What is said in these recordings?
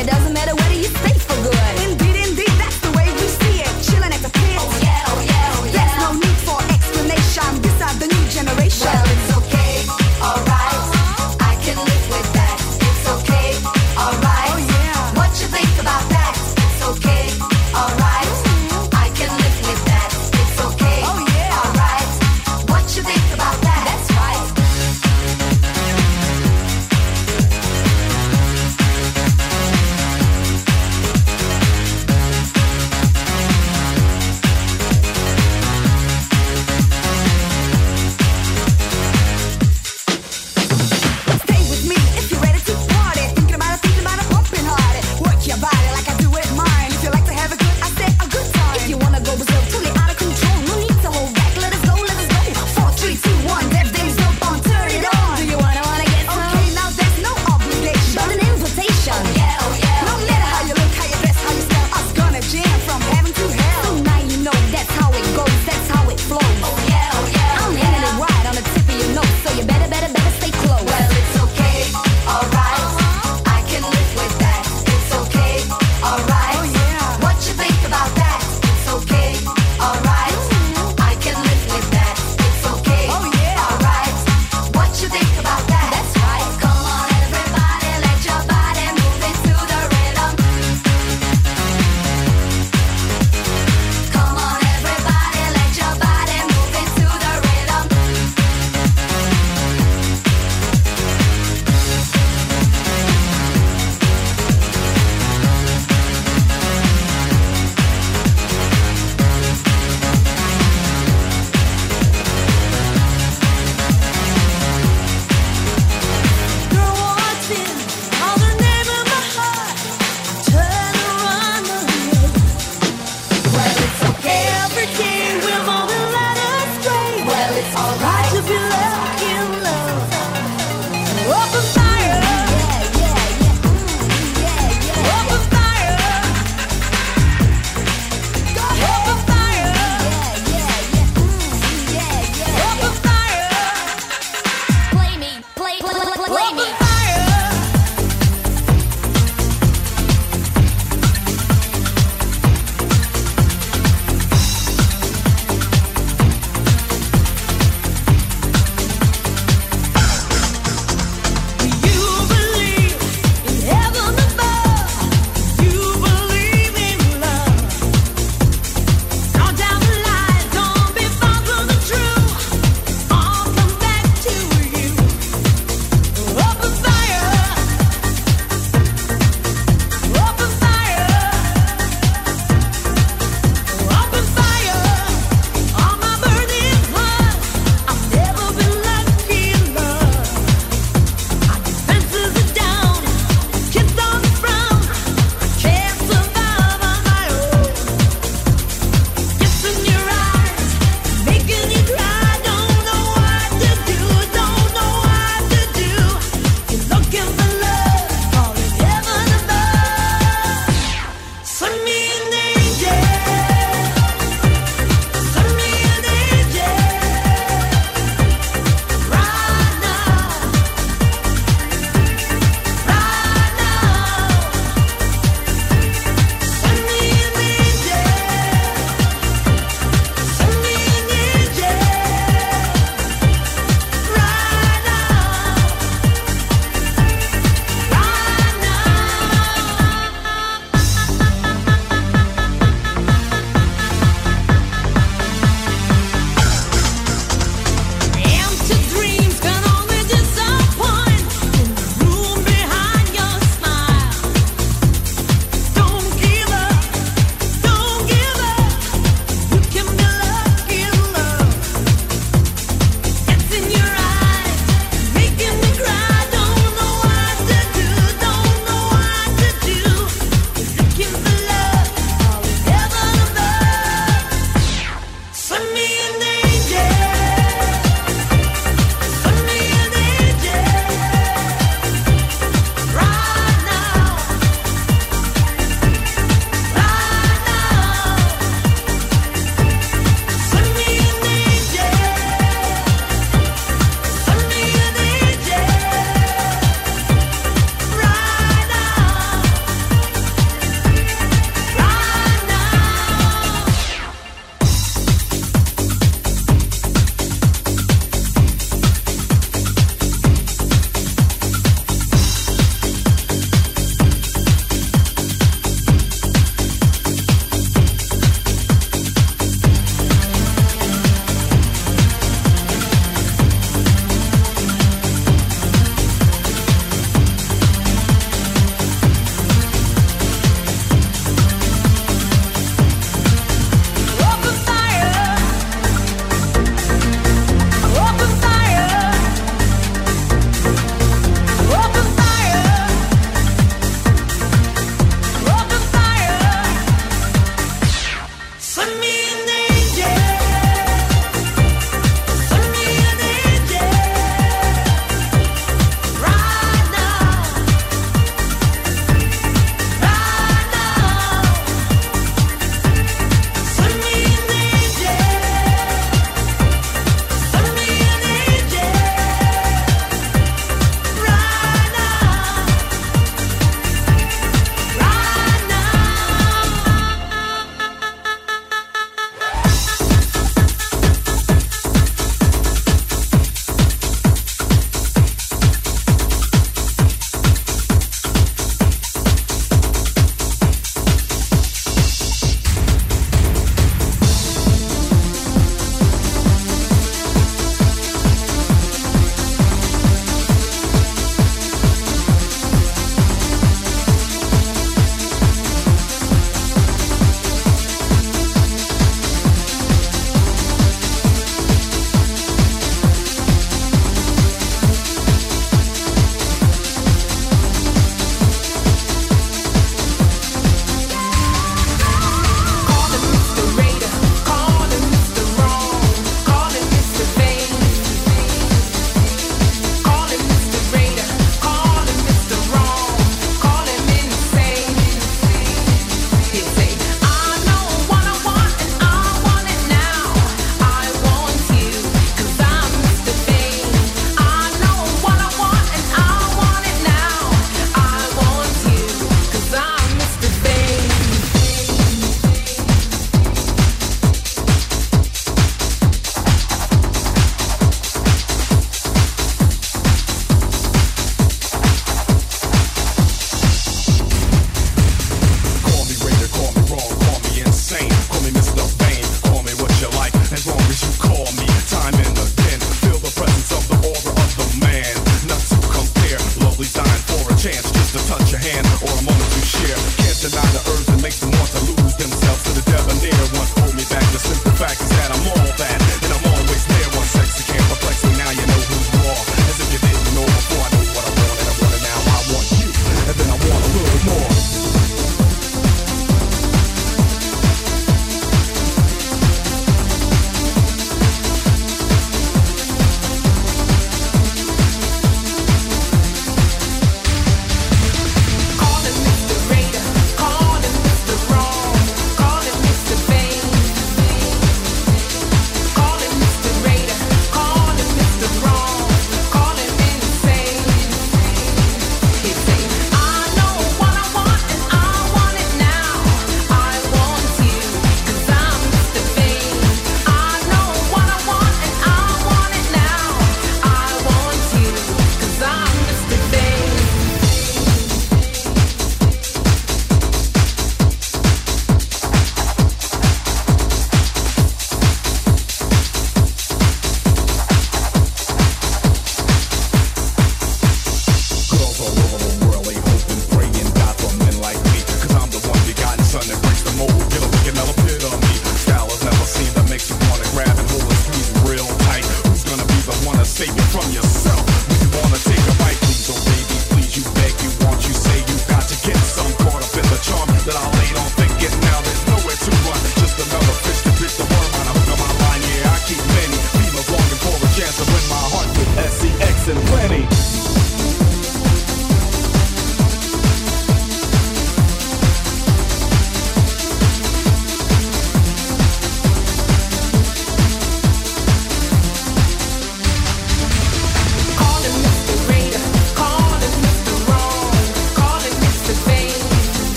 It doesn't matter whether you stay for good. Indeed, indeed, that's the way we see it. Chilling at the pit. Oh yeah, oh yeah, oh yeah. There's no need for explanation. Are the new generation. Well,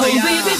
Oh, yeah.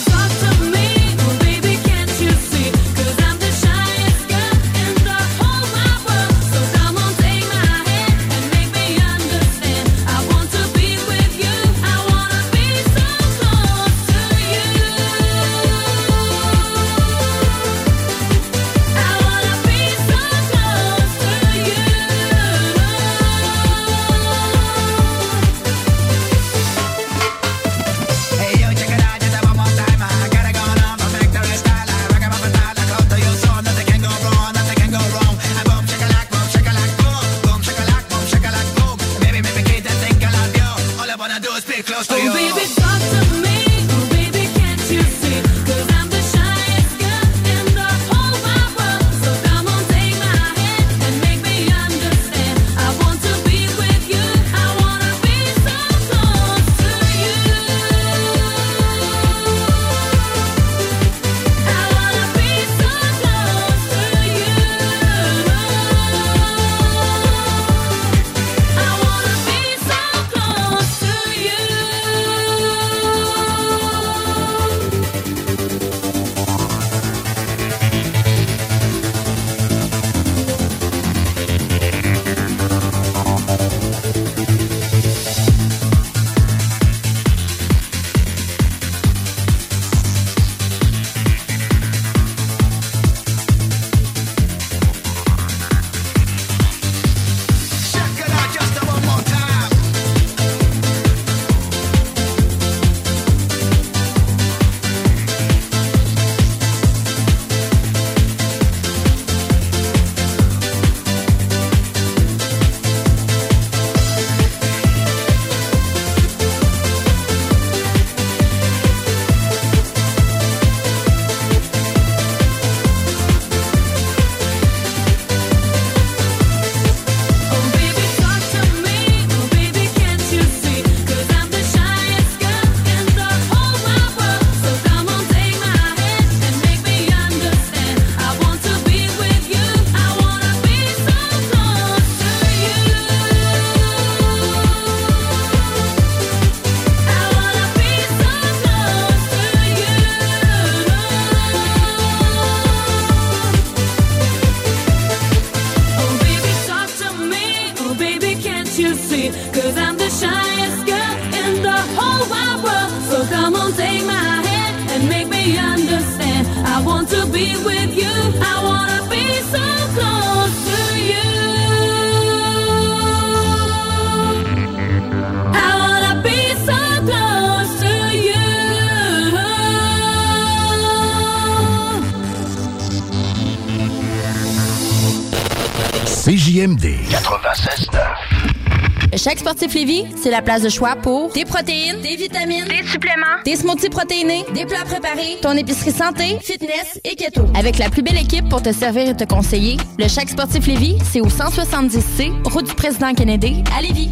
Lévis, c'est la place de choix pour des protéines, des vitamines, des suppléments, des smoothies protéinés, des plats préparés, ton épicerie santé, fitness et keto. Avec la plus belle équipe pour te servir et te conseiller, le Chaque sportif Lévis, c'est au 170C, route du président Kennedy, à Lévis.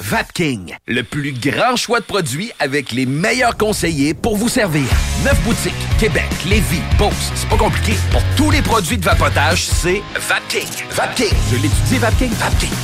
Vapking, le plus grand choix de produits avec les meilleurs conseillers pour vous servir. Neuf boutiques, Québec, Lévis, Beauce, c'est pas compliqué. Pour tous les produits de vapotage, c'est Vapking. Vapking, je l'étudie, Vapking, Vapking.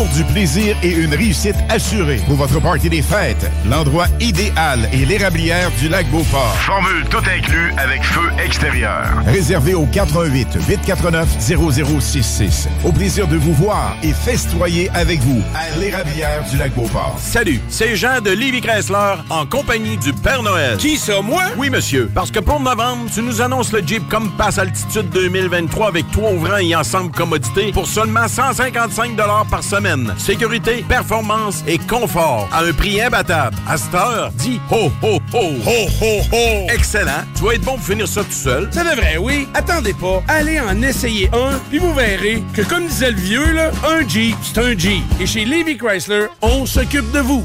Pour du plaisir et une réussite assurée pour votre party des fêtes, l'endroit idéal est l'érablière du lac Beauport. Formule tout inclus avec feu extérieur. Réservé au 88 849 0066. Au plaisir de vous voir et festoyer avec vous à l'érablière du lac Beauport. Salut, c'est Jean de Livy Chrysler en compagnie du Père Noël. Qui ça, moi? Oui, monsieur. Parce que pour novembre, tu nous annonces le Jeep Compass Altitude 2023 avec toit ouvrant et ensemble commodité pour seulement 155 par semaine. Sécurité, performance et confort à un prix imbattable. À cette heure, dis ho, ho, ho. Ho, ho, ho. Excellent. Tu vas être bon pour finir ça tout seul. Ça devrait, oui. Attendez pas. Allez en essayer un, puis vous verrez que, comme disait le vieux, là, un Jeep, c'est un Jeep. Et chez Levy Chrysler, on s'occupe de vous.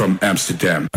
from Amsterdam.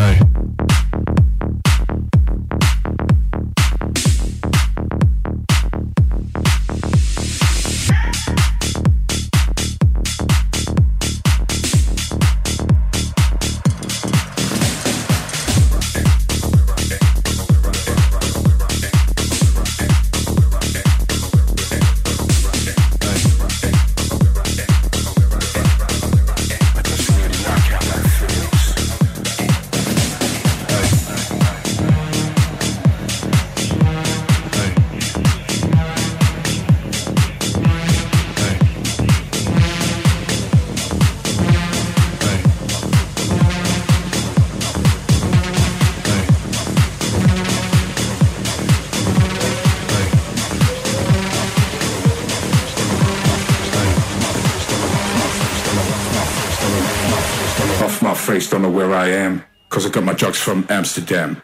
Amsterdam.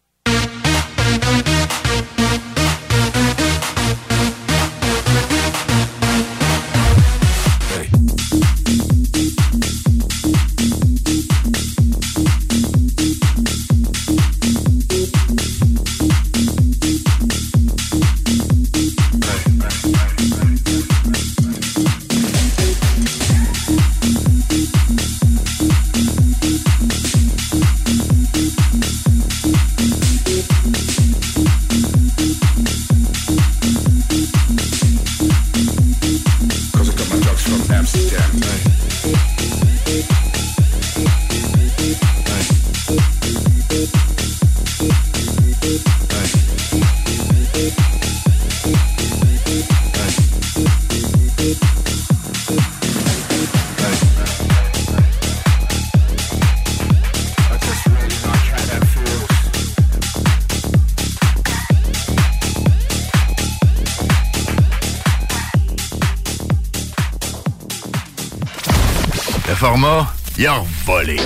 Il a volé.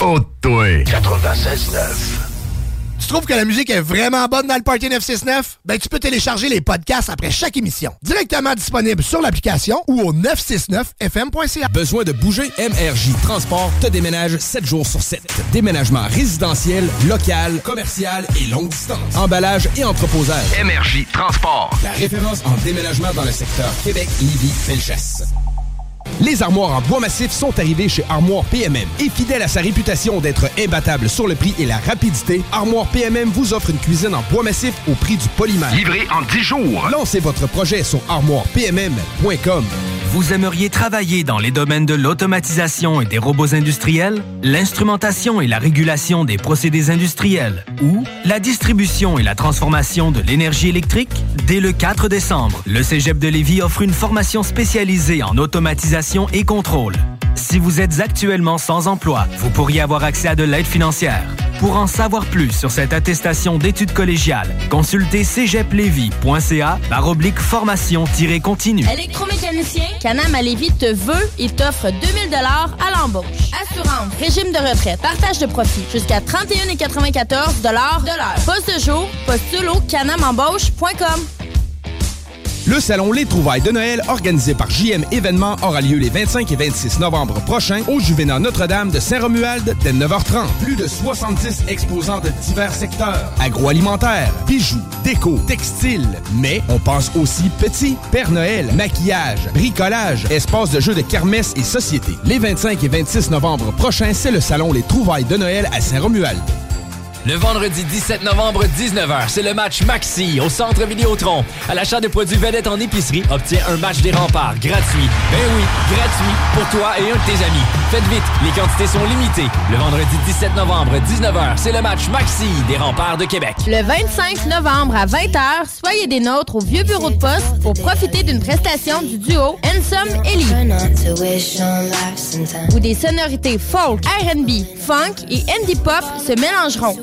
Oh, toi. 96.9. Tu trouves que la musique est vraiment bonne dans le Party 969? Ben, tu peux télécharger les podcasts après chaque émission. Directement disponible sur l'application ou au 969fm.ca. Besoin de bouger? MRJ Transport te déménage 7 jours sur 7. Déménagement résidentiel, local, commercial et longue distance. Emballage et entreposage. MRJ Transport. La référence en déménagement dans le secteur Québec, Lévis, Felchasse. Les armoires en bois massif sont arrivées chez Armoire PMM. Et fidèle à sa réputation d'être imbattable sur le prix et la rapidité, Armoire PMM vous offre une cuisine en bois massif au prix du polymère. Livré en 10 jours. Lancez votre projet sur armoirepmm.com. Vous aimeriez travailler dans les domaines de l'automatisation et des robots industriels, l'instrumentation et la régulation des procédés industriels ou la distribution et la transformation de l'énergie électrique? Dès le 4 décembre, le Cégep de Lévis offre une formation spécialisée en automatisation et contrôle. Si vous êtes actuellement sans emploi, vous pourriez avoir accès à de l'aide financière. Pour en savoir plus sur cette attestation d'études collégiales, consultez cégeplevy.ca par oblique formation-continue. Électromécanicien, Canam à Lévis te veut et t'offre 2000 à l'embauche. Assurance, régime de retraite, partage de profit, jusqu'à 31,94 de l'heure. Poste de jour, postule au canamembauche.com. Le salon Les Trouvailles de Noël, organisé par JM Événements, aura lieu les 25 et 26 novembre prochains au Juvénat Notre-Dame de Saint-Romuald dès 9h30. Plus de 70 exposants de divers secteurs. Agroalimentaire, bijoux, déco, textile. Mais on pense aussi petit. Père Noël, maquillage, bricolage, espace de jeux de kermesse et société. Les 25 et 26 novembre prochains, c'est le salon Les Trouvailles de Noël à Saint-Romuald. Le vendredi 17 novembre, 19h, c'est le match Maxi au Centre Vidéotron. À l'achat de produits vedettes en épicerie, obtiens un match des remparts gratuit. Ben oui, gratuit pour toi et un de tes amis. Faites vite, les quantités sont limitées. Le vendredi 17 novembre, 19h, c'est le match Maxi des remparts de Québec. Le 25 novembre à 20h, soyez des nôtres au vieux bureau de poste pour profiter d'une prestation du duo Ensom Ellie. Où des sonorités folk, R&B, funk et indie pop se mélangeront.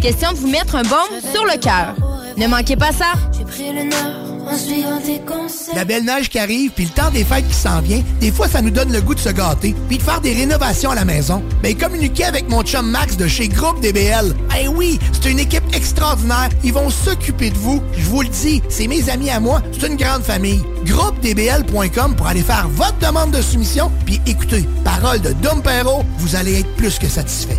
Question de vous mettre un baume sur le cœur. Ne manquez pas ça. La belle neige qui arrive, puis le temps des fêtes qui s'en vient, des fois, ça nous donne le goût de se gâter, puis de faire des rénovations à la maison. Ben, communiquez avec mon chum Max de chez Groupe DBL. Eh oui, c'est une équipe extraordinaire. Ils vont s'occuper de vous. Je vous le dis, c'est mes amis à moi. C'est une grande famille. GroupeDBL.com pour aller faire votre demande de soumission, puis écoutez, parole de Dom Perrault, vous allez être plus que satisfait.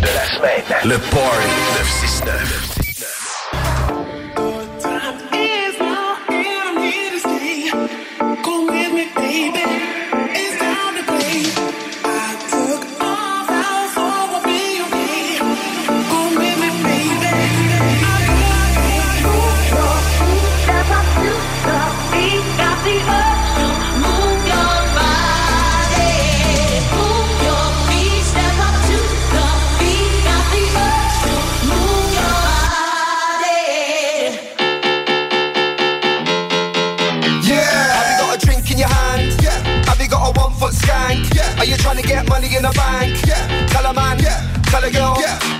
de la semaine. Le Party 969. In the bank? Yeah. Tell a man. Yeah. Tell a girl. Yeah.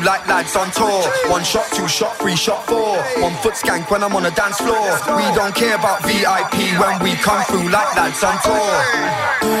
like lads on tour. One shot, two shot, three shot, four. One foot skank when I'm on the dance floor. We don't care about VIP when we come through like lads on tour.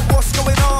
What, what's going on?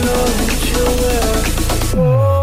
know that you will.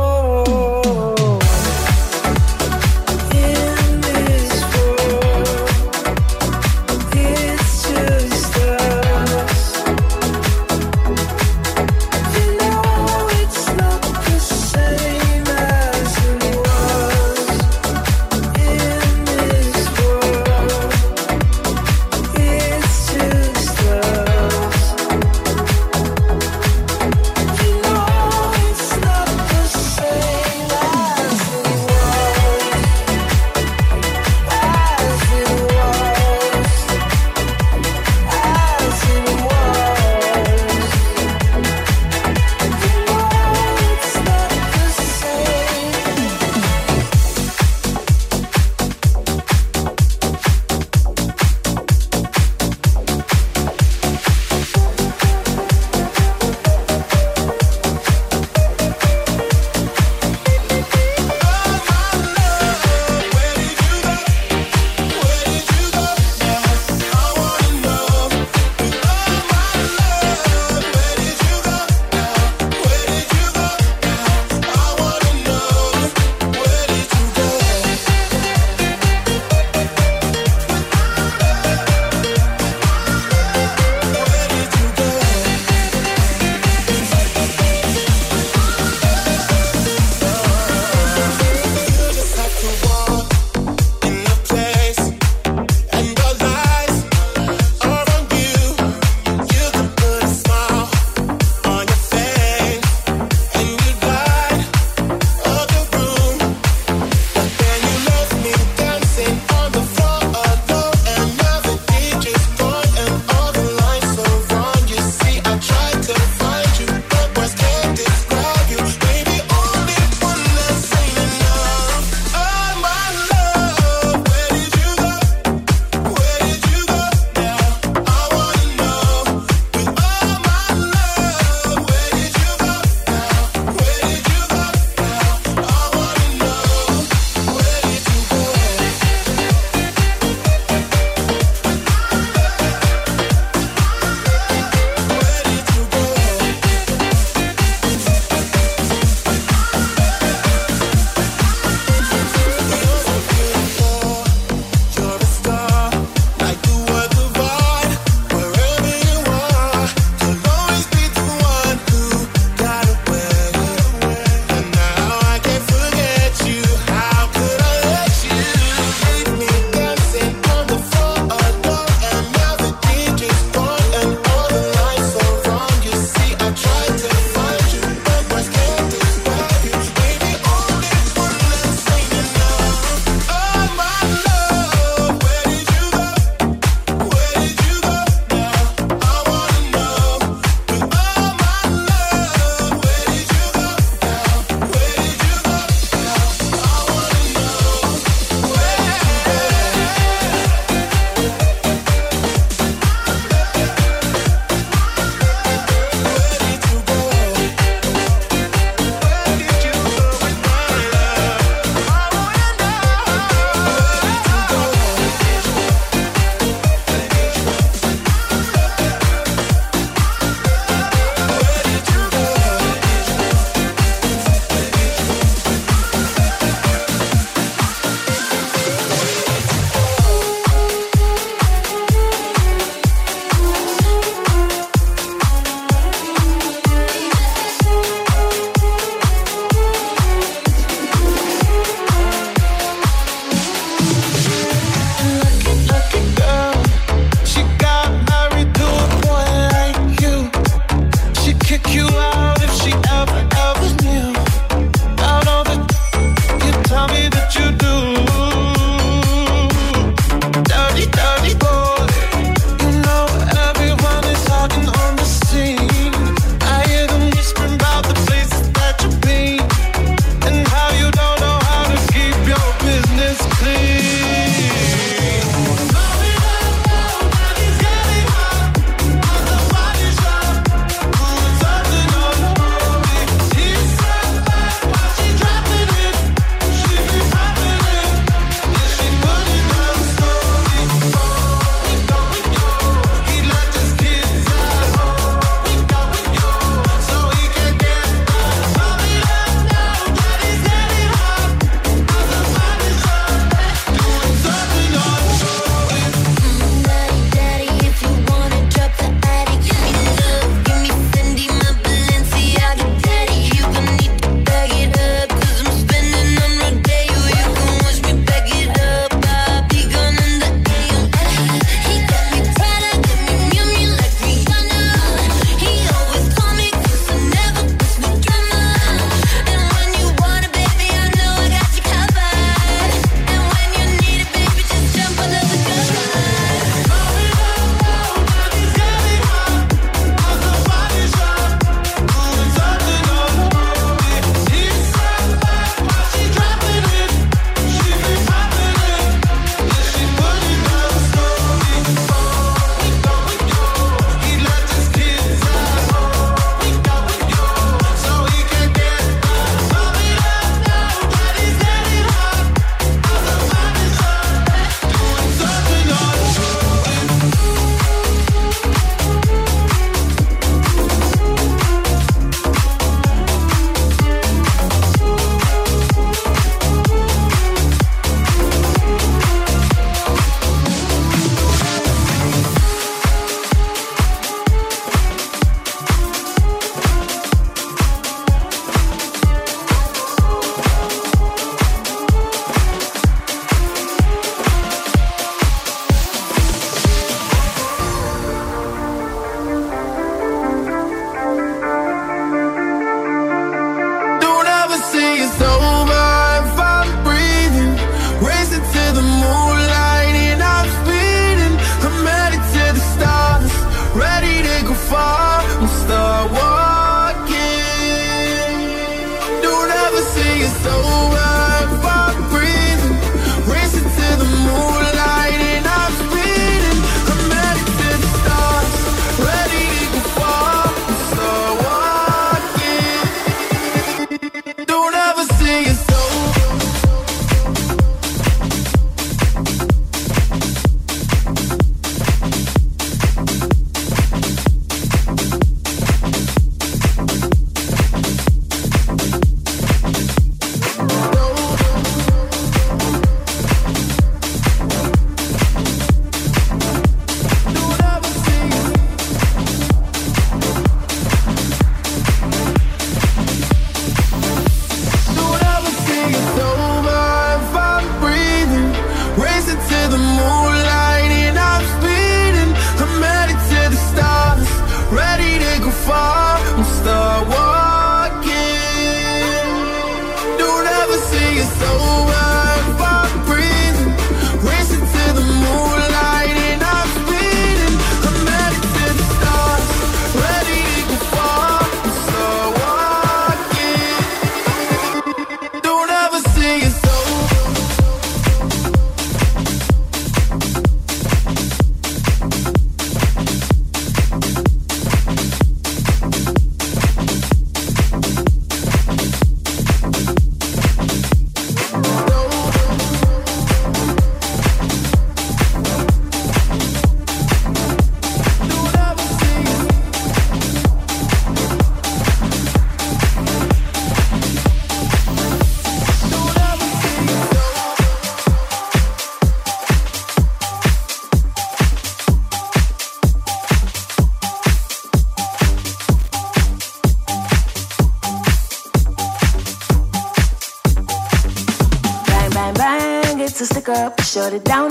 It down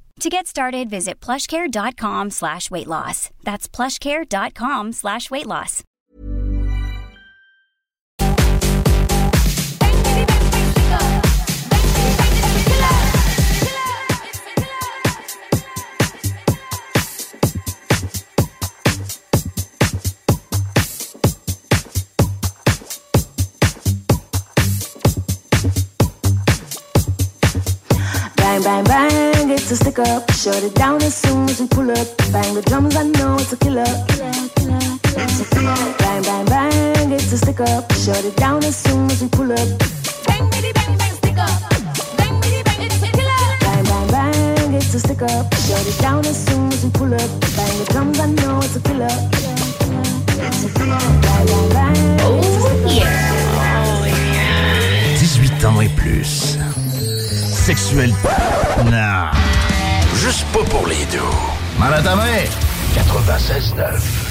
To get started, visit plushcare.com slash weight loss. That's plushcare.com slash weight loss. Bang, bang, bang, it's a stick up. Shut it down as soon as we pull up. Bang the drums, I know it's a killer. Killer, killer, killer. Bang, bang, bang, it's a stick up. Shut it down as soon as we pull up. Bang, bitty, bang, bang, stick up. Bang, bitty, bang, it's a killer. Bang, bang, bang, it's a stick up. Shut it down as soon as we pull up. Bang the drums, I know it's a killer. Killer, killer, killer. Bang, bang, bang. Oh, yeah. 18 ans et plus. Sexuel. Non. Juste pas pour les deux. Main à ta main. 96.9.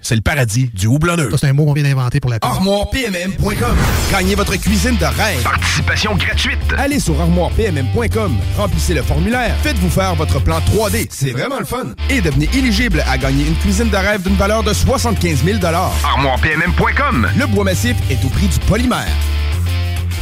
c'est le paradis du houblonneux. Ça, c'est un mot qu'on vient d'inventer pour la pub. ArmoirePMM.com. Gagnez votre cuisine de rêve. Participation gratuite. Allez sur ArmoirePMM.com. Remplissez le formulaire. Faites-vous faire votre plan 3D. C'est vraiment le fun. Et devenez éligible à gagner une cuisine de rêve d'une valeur de 75 000 ArmoirePMM.com. Le bois massif est au prix du polymère.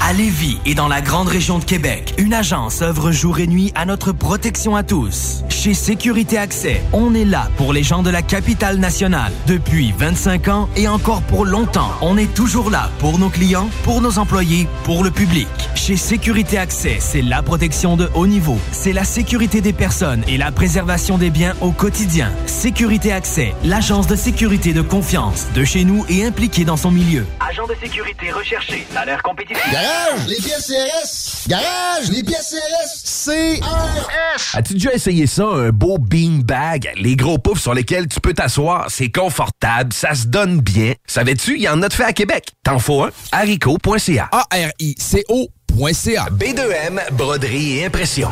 À Lévis et dans la grande région de Québec, une agence œuvre jour et nuit à notre protection à tous. Chez Sécurité Accès, on est là pour les gens de la capitale nationale. Depuis 25 ans et encore pour longtemps, on est toujours là pour nos clients, pour nos employés, pour le public. Chez Sécurité Accès, c'est la protection de haut niveau. C'est la sécurité des personnes et la préservation des biens au quotidien. Sécurité Accès, l'agence de sécurité de confiance de chez nous et impliquée dans son milieu. Agent de sécurité recherché, salaire compétitif. Garage, les pièces CRS. Garage, les pièces CRS. CRS. As-tu déjà essayé ça, un beau beanbag? Les gros poufs sur lesquels tu peux t'asseoir, c'est confortable, ça se donne bien. Savais-tu, il y en a de fait à Québec. T'en faut un? haricot.ca. A-R-I-C-O.ca. B2M, broderie et impression.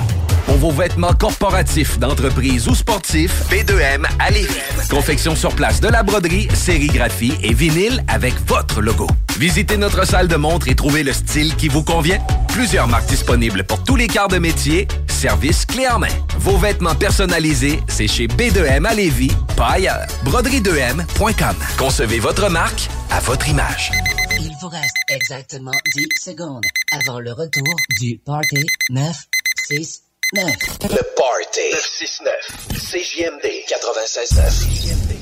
Vos vêtements corporatifs, d'entreprise ou sportifs, B2M à. Confection sur place de la broderie, sérigraphie et vinyle avec votre logo. Visitez notre salle de montre et trouvez le style qui vous convient. Plusieurs marques disponibles pour tous les quarts de métier. Service clé en main. Vos vêtements personnalisés, c'est chez B2M à Lévis, pas ailleurs. Broderie2M.com. Concevez votre marque à votre image. Il vous reste exactement 10 secondes avant le retour du Party 969. Le Party 969. CJMD 96.9.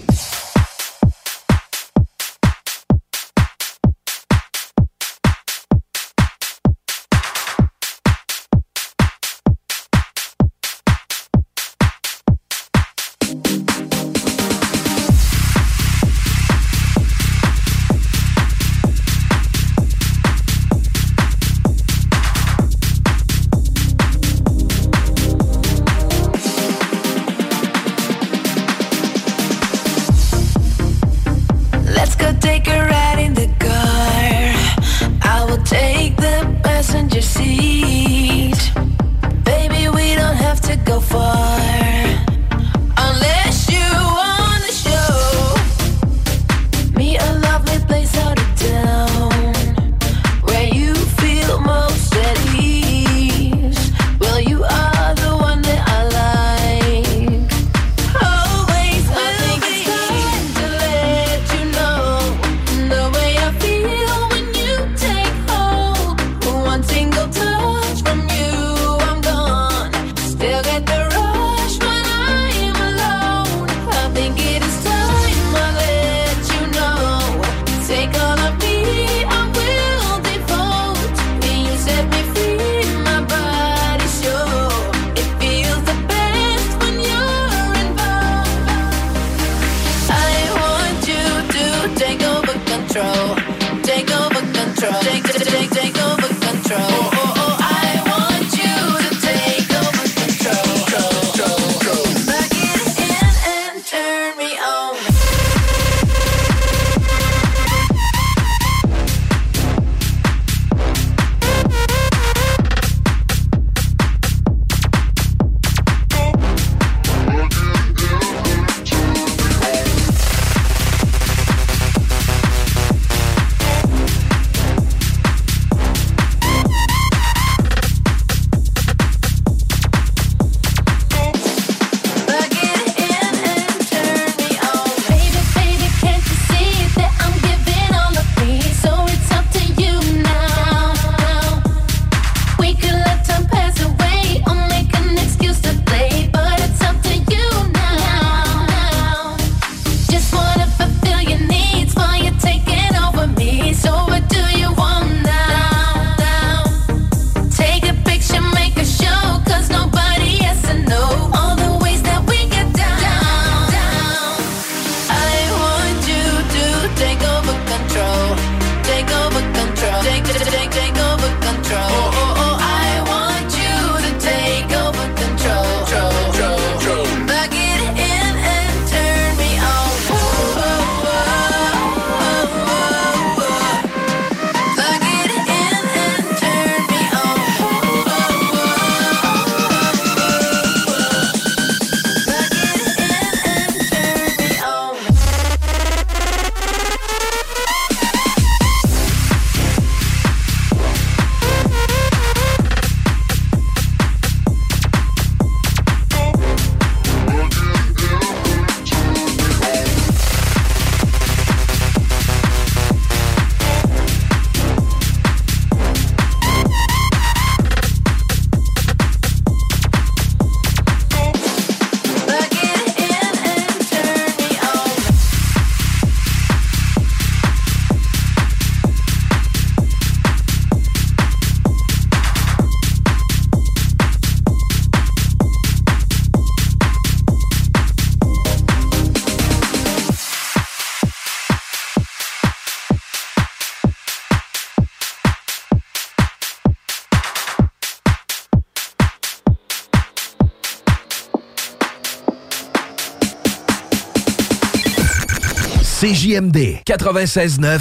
CJMD 96.9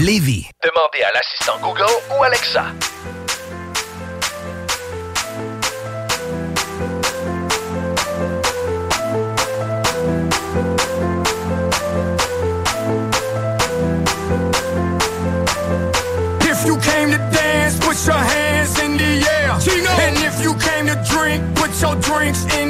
Lévis. Demandez à l'assistant Google ou Alexa. If you came to dance, put your hands in the air. And if you came to drink, put your drinks in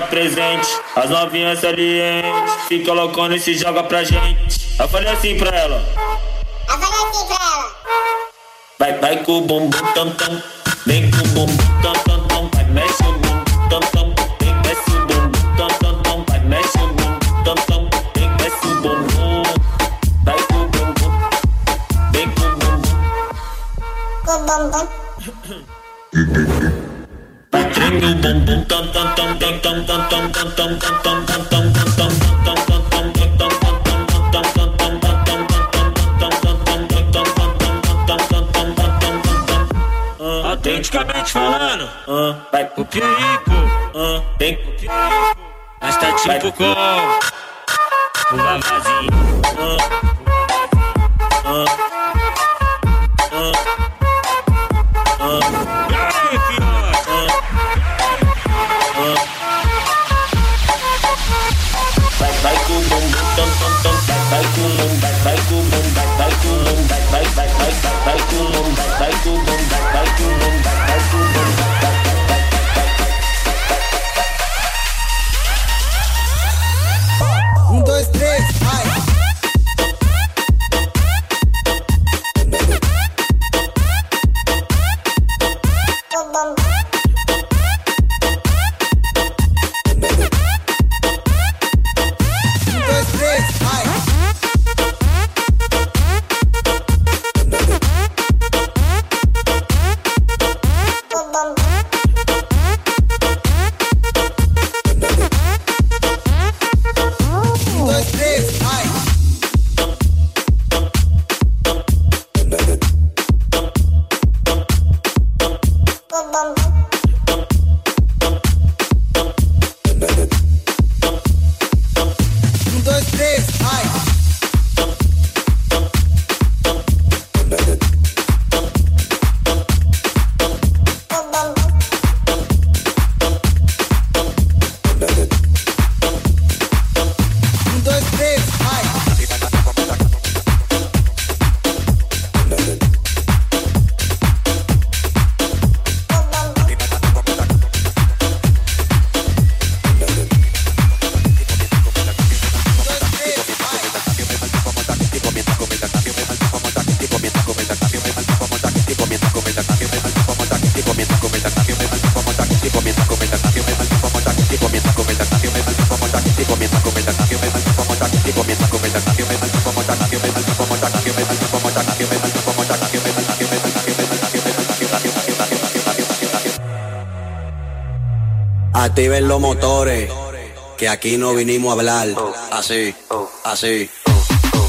tá presente. As novinhas salientes se colocando e se joga pra gente. Eu falei assim pra ela. Eu falei assim pra ela. Vai, vai com o bumbum tam tam. dum dum dum It's ice. Activen los motores, que aquí no vinimos a hablar. Así, así.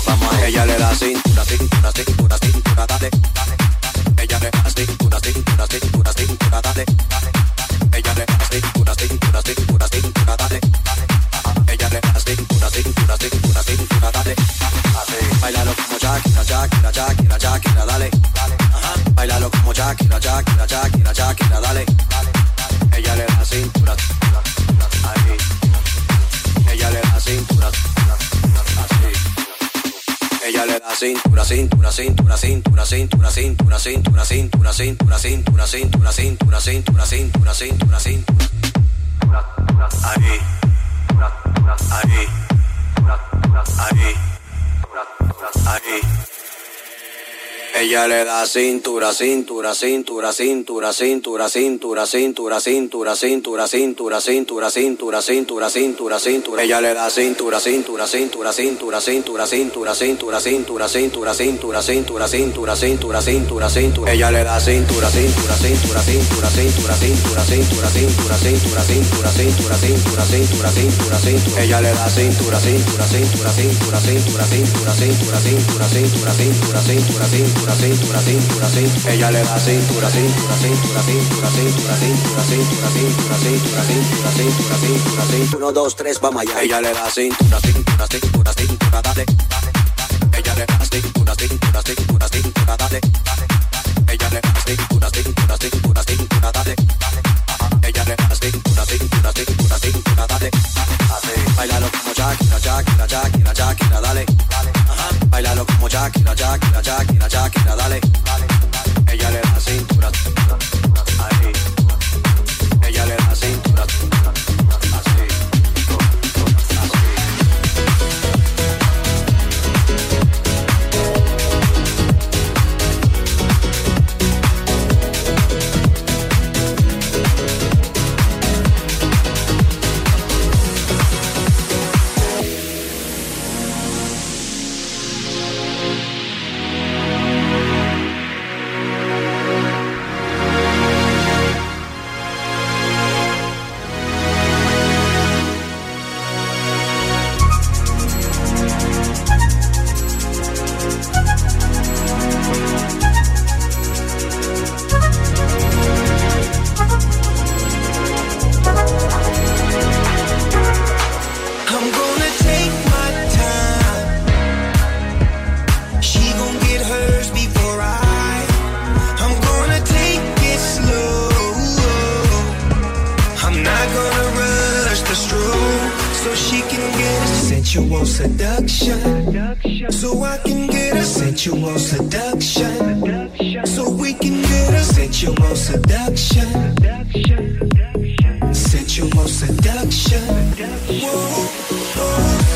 Vamos a ella le da cintura, cintura, cintura, cintura, cintura, cintura, cintura, cintura, cintura, cintura, cintura, cintura, cintura, cintura, cintura, cintura. Ahí. Ahí. Ella le da cintura, cintura, cintura, cintura, cintura, cintura, cintura, cintura, cintura, cintura, cintura, cintura, cintura, cintura, cintura. Ella le da cintura, cintura, cintura, cintura, cintura, cintura, cintura, cintura, cintura, cintura, cintura, cintura, cintura, cintura. Ella le da cintura, cintura, cintura, cintura, cintura, cintura, cintura, cintura, cintura, cintura, cintura, cintura, cintura, cintura, cintura. Ella le da cintura, cintura, cintura, cintura, cintura, cintura, cintura, cintura, cintura, cintura, cintura, cintura, cintura, cintura, cintura. Ella le da cintura, cintura, cintura, cintura, cintura, cintura, cintura, cintura, cintura, cintura, cintura, cintura, cintura. Uno, dos, tres, vamos allá. Ella le da cintura, cintura, cintura, cintura, dale. Ella le da cintura, cintura, cintura, cintura, dale. Shakira, Shakira, Shakira, Shakira, dale. Sensual seduction. So I can get a sensual seduction. So we can get a sensual seduction. Sensual seduction. Whoa, whoa.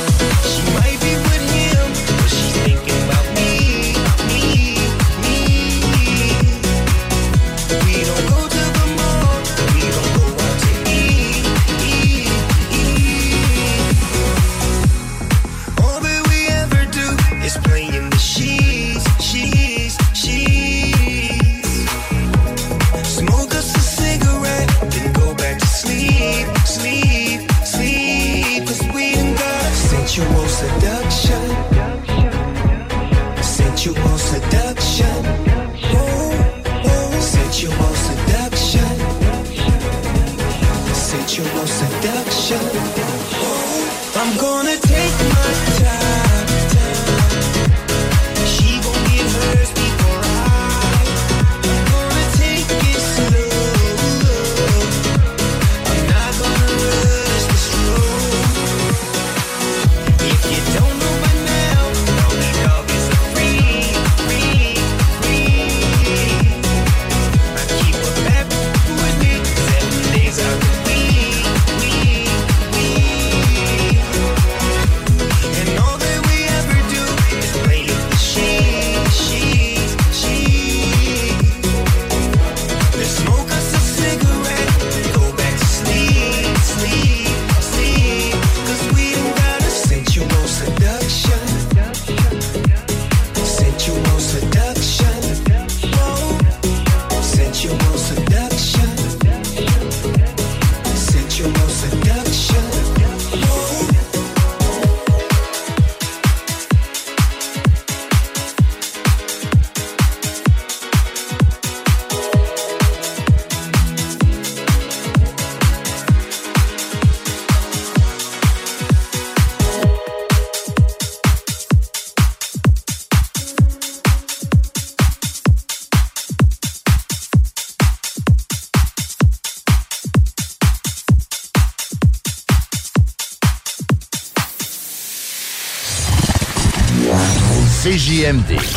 CJMD.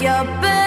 your bed.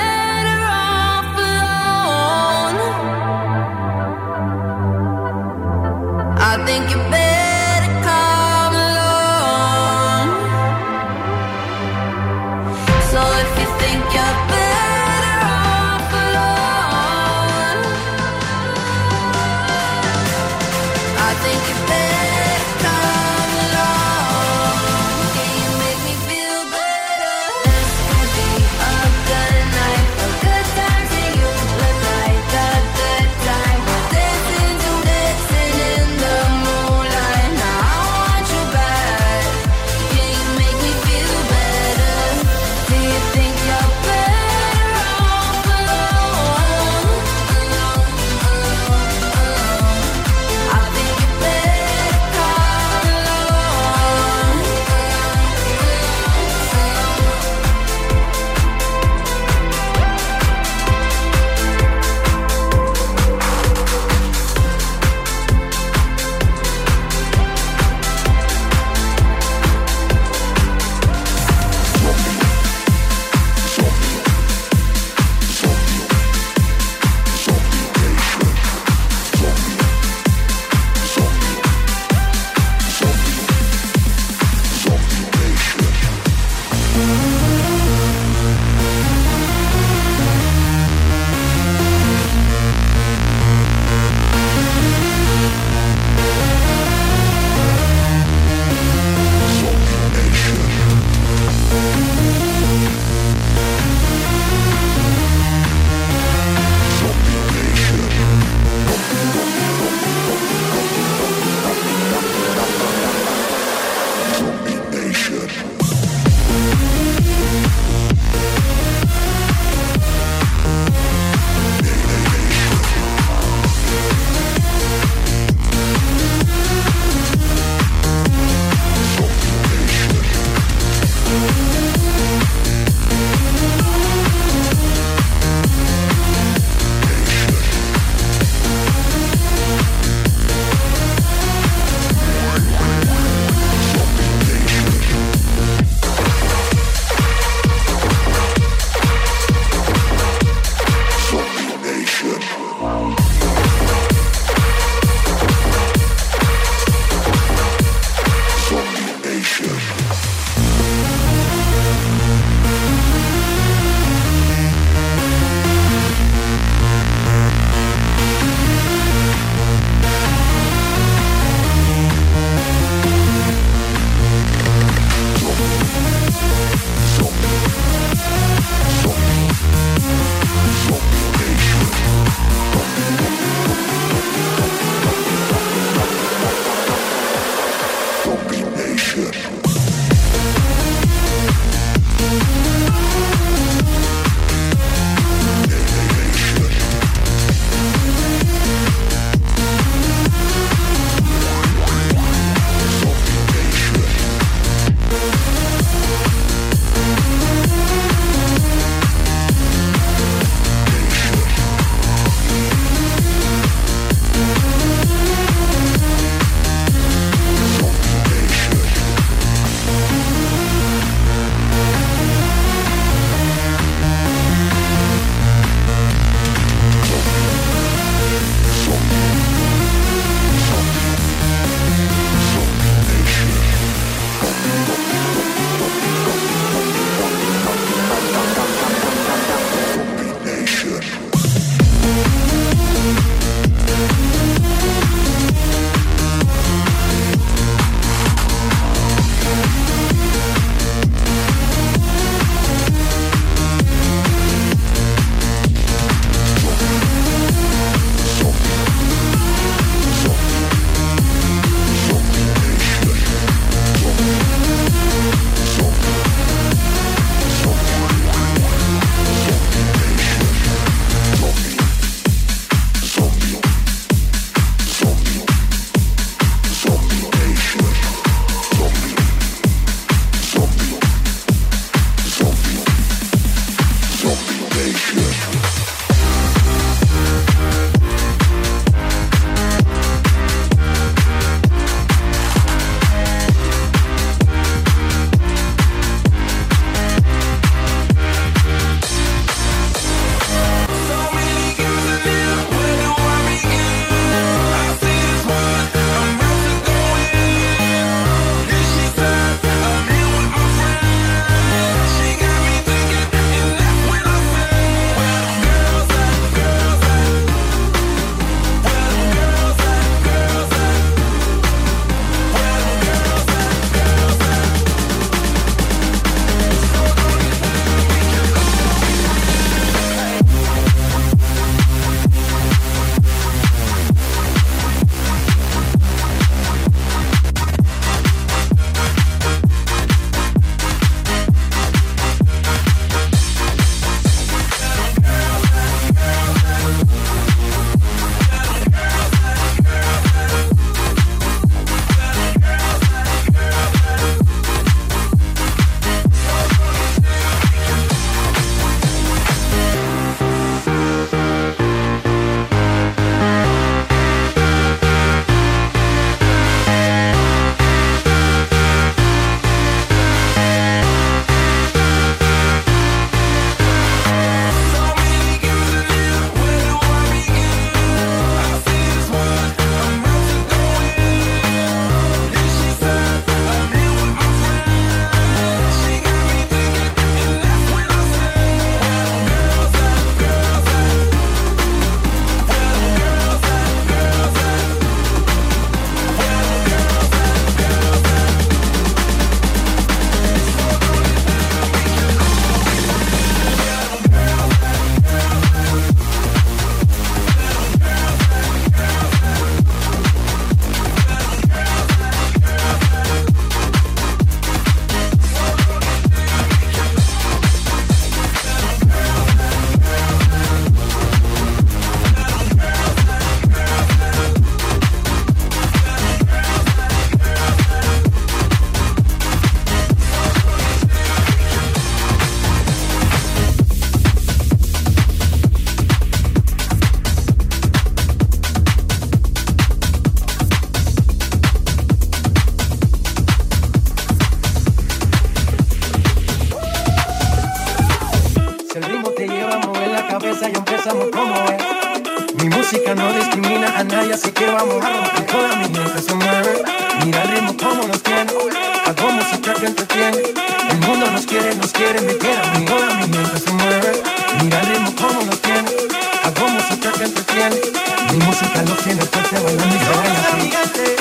Como nos tiene, hago música que entretiene. El mundo nos quiere, nos quiere, me quiere a mí, mi mente se mueve. Mira el ritmo como nos tiene, hago música que entretiene. Mi música lo tiene fuerte, bailando y se baila así.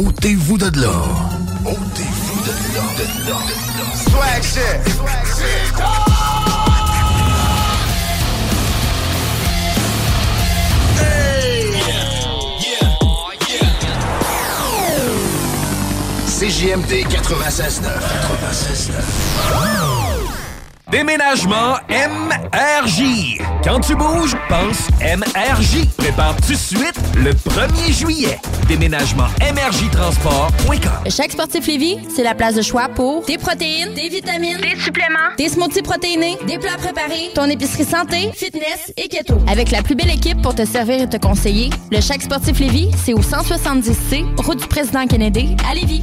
Ôtez-vous de là. Ôtez-vous de là. De là. Swag shit. CJMD 96.9. 96.9. Déménagement MRJ. Quand tu bouges, pense MRJ. Prépare tout de suite le 1er juillet. Déménagement MRJtransport.com. Le Chèque Sportif Lévis, c'est la place de choix pour des protéines, des vitamines, des suppléments, des smoothies protéinés, des plats préparés, ton épicerie santé, fitness et keto. Avec la plus belle équipe pour te servir et te conseiller, le Chèque Sportif Lévis, c'est au 170C, route du président Kennedy, à Lévis.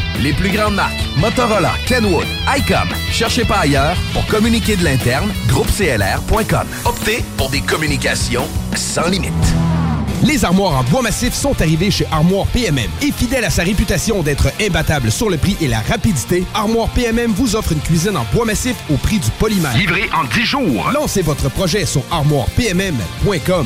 Les plus grandes marques, Motorola, Kenwood, ICOM. Cherchez pas ailleurs pour communiquer de l'interne, groupeclr.com. Optez pour des communications sans limite. Les armoires en bois massif sont arrivées chez Armoire PMM. Et fidèle à sa réputation d'être imbattable sur le prix et la rapidité, Armoire PMM vous offre une cuisine en bois massif au prix du polymère. Livré en 10 jours. Lancez votre projet sur armoirepmm.com.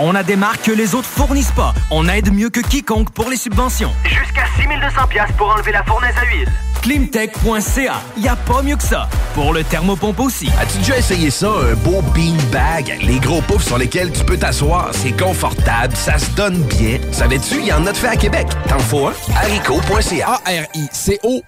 On a des marques que les autres fournissent pas. On aide mieux que quiconque pour les subventions. Jusqu'à 6200 pièces pour enlever la fournaise à huile. Climtech.ca. Y a pas mieux que ça. Pour le thermopompe aussi. As-tu déjà essayé ça, un beau beanbag? Les gros poufs sur lesquels tu peux t'asseoir, c'est confortable, ça se donne bien. Savais-tu, il y en a de fait à Québec. T'en faut un? haricot.ca. A-R-I-C-O.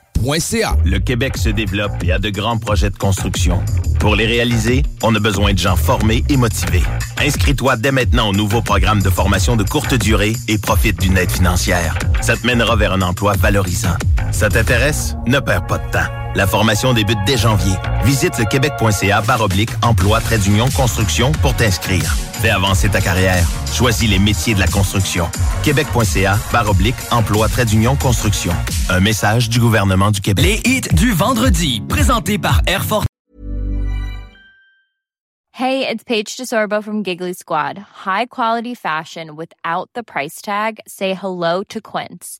Le Québec se développe et a de grands projets de construction. Pour les réaliser, on a besoin de gens formés et motivés. Inscris-toi dès maintenant au nouveau programme de formation de courte durée et profite d'une aide financière. Ça te mènera vers un emploi valorisant. Ça t'intéresse? Ne perds pas de temps. La formation débute dès janvier. Visite le québec.ca barre oblique emploi trait d'union construction pour t'inscrire. Fais avancer ta carrière. Choisis les métiers de la construction. Québec.ca barre oblique emploi trait d'union construction. Un message du gouvernement du Québec. Les hits du vendredi, présentés par Air Force. Hey, it's Paige DeSorbo from Giggly Squad. High quality fashion without the price tag. Say hello to Quince.